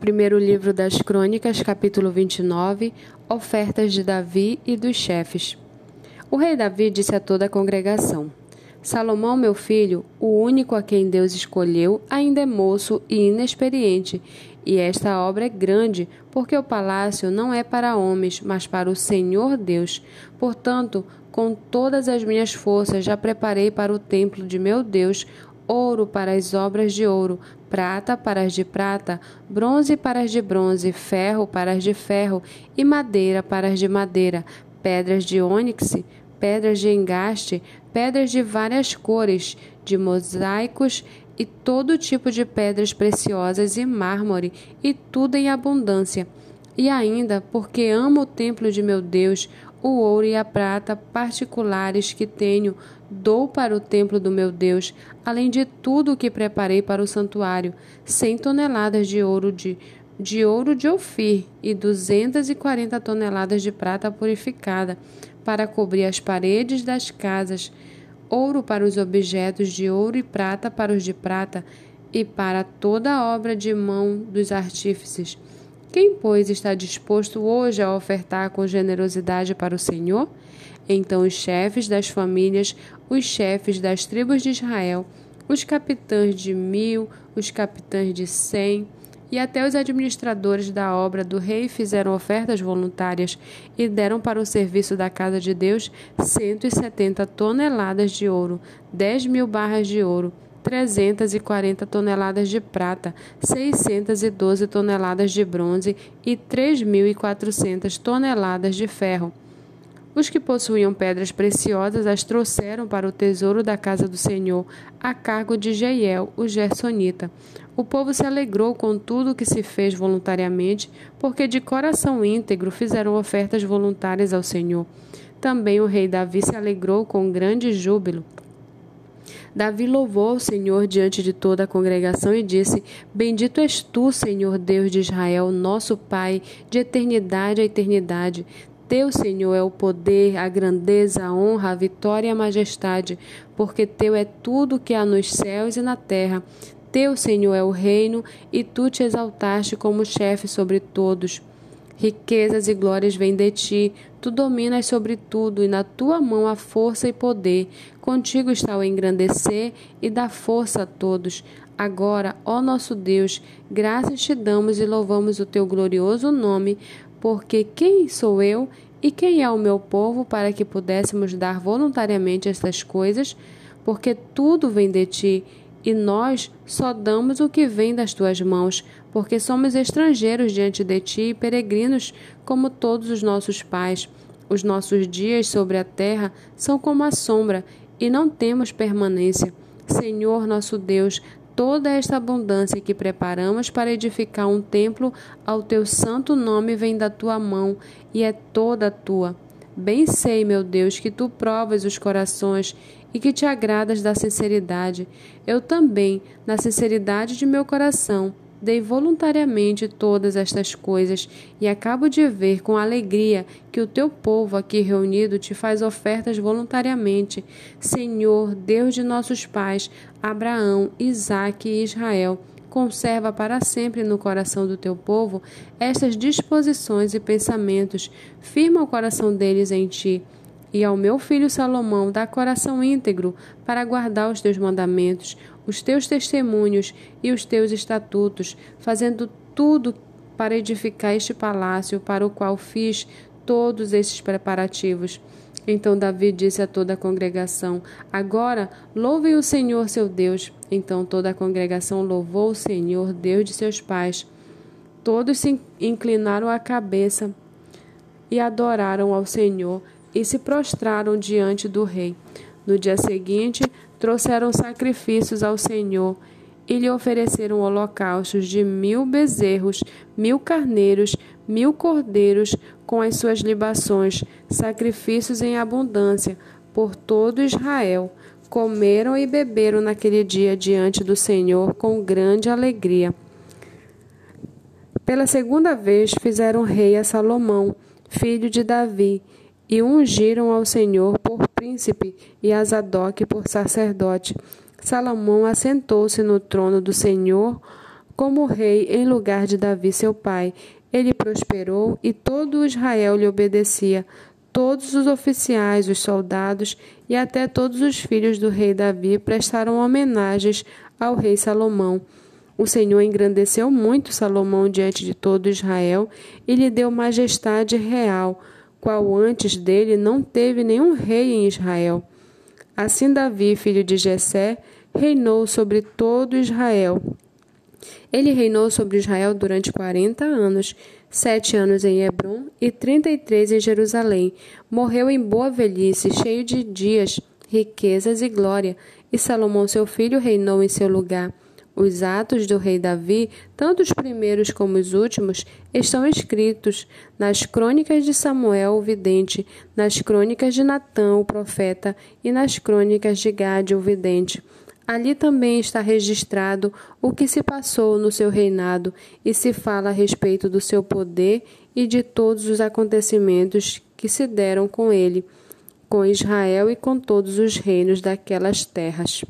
Primeiro livro das Crônicas, capítulo 29, ofertas de Davi e dos chefes. O rei Davi disse a toda a congregação: Salomão, meu filho, o único a quem Deus escolheu, ainda é moço e inexperiente, e esta obra é grande, porque o palácio não é para homens, mas para o Senhor Deus. Portanto, com todas as minhas forças já preparei para o templo de meu Deus ouro para as obras de ouro, prata para as de prata, bronze para as de bronze, ferro para as de ferro e madeira para as de madeira, pedras de ônix, pedras de engaste, pedras de várias cores, de mosaicos e todo tipo de pedras preciosas e mármore, e tudo em abundância. E ainda, porque amo o templo de meu Deus, o ouro e a prata particulares que tenho, dou para o templo do meu Deus, além de tudo o que preparei para o santuário, cem toneladas de ouro de, de ouro de Ofir e duzentas e quarenta toneladas de prata purificada, para cobrir as paredes das casas, ouro para os objetos de ouro e prata para os de prata, e para toda a obra de mão dos artífices quem, pois, está disposto hoje a ofertar com generosidade para o Senhor? Então os chefes das famílias, os chefes das tribos de Israel, os capitães de mil, os capitães de cem, e até os administradores da obra do rei fizeram ofertas voluntárias e deram para o serviço da casa de Deus cento e setenta toneladas de ouro, dez mil barras de ouro, 340 toneladas de prata, 612 toneladas de bronze e 3.400 toneladas de ferro. Os que possuíam pedras preciosas as trouxeram para o tesouro da casa do Senhor, a cargo de Jeiel, o Gersonita. O povo se alegrou com tudo o que se fez voluntariamente, porque de coração íntegro fizeram ofertas voluntárias ao Senhor. Também o rei Davi se alegrou com grande júbilo Davi louvou o Senhor diante de toda a congregação e disse: Bendito és tu, Senhor Deus de Israel, nosso Pai, de eternidade a eternidade. Teu, Senhor, é o poder, a grandeza, a honra, a vitória e a majestade, porque teu é tudo que há nos céus e na terra. Teu, Senhor, é o reino, e tu te exaltaste como chefe sobre todos. Riquezas e glórias vêm de ti, tu dominas sobre tudo, e na tua mão há força e poder. Contigo está o engrandecer e dar força a todos. Agora, ó nosso Deus, graças te damos e louvamos o teu glorioso nome, porque quem sou eu e quem é o meu povo para que pudéssemos dar voluntariamente estas coisas? Porque tudo vem de ti e nós só damos o que vem das tuas mãos, porque somos estrangeiros diante de ti e peregrinos, como todos os nossos pais. Os nossos dias sobre a terra são como a sombra, e não temos permanência. Senhor nosso Deus, toda esta abundância que preparamos para edificar um templo ao teu santo nome vem da tua mão e é toda tua. Bem sei, meu Deus, que tu provas os corações e que te agradas da sinceridade. Eu também, na sinceridade de meu coração, dei voluntariamente todas estas coisas e acabo de ver com alegria que o teu povo aqui reunido te faz ofertas voluntariamente. Senhor, Deus de nossos pais, Abraão, Isaque e Israel, conserva para sempre no coração do teu povo estas disposições e pensamentos, firma o coração deles em ti e ao meu filho Salomão dá coração íntegro para guardar os teus mandamentos, os teus testemunhos e os teus estatutos, fazendo tudo para edificar este palácio para o qual fiz todos esses preparativos. Então Davi disse a toda a congregação: Agora louvem o Senhor seu Deus. Então toda a congregação louvou o Senhor, Deus de seus pais. Todos se inclinaram a cabeça e adoraram ao Senhor e se prostraram diante do rei. No dia seguinte, trouxeram sacrifícios ao Senhor e lhe ofereceram holocaustos de mil bezerros, mil carneiros, mil cordeiros, com as suas libações, sacrifícios em abundância, por todo Israel. Comeram e beberam naquele dia diante do Senhor com grande alegria. Pela segunda vez fizeram rei a Salomão, filho de Davi, e ungiram ao Senhor por príncipe e a Zadok por sacerdote. Salomão assentou-se no trono do Senhor como rei em lugar de Davi, seu pai. Ele prosperou e todo Israel lhe obedecia. Todos os oficiais, os soldados e até todos os filhos do rei Davi prestaram homenagens ao rei Salomão. O Senhor engrandeceu muito Salomão diante de todo Israel e lhe deu majestade real, qual antes dele não teve nenhum rei em Israel. Assim Davi, filho de Jessé, reinou sobre todo Israel. Ele reinou sobre Israel durante quarenta anos, sete anos em Hebron e trinta e três em Jerusalém. Morreu em boa velhice, cheio de dias, riquezas e glória, e Salomão seu filho reinou em seu lugar. Os atos do rei Davi, tanto os primeiros como os últimos, estão escritos nas crônicas de Samuel, o vidente, nas crônicas de Natã, o profeta, e nas crônicas de Gade, o vidente. Ali também está registrado o que se passou no seu reinado e se fala a respeito do seu poder e de todos os acontecimentos que se deram com ele, com Israel e com todos os reinos daquelas terras.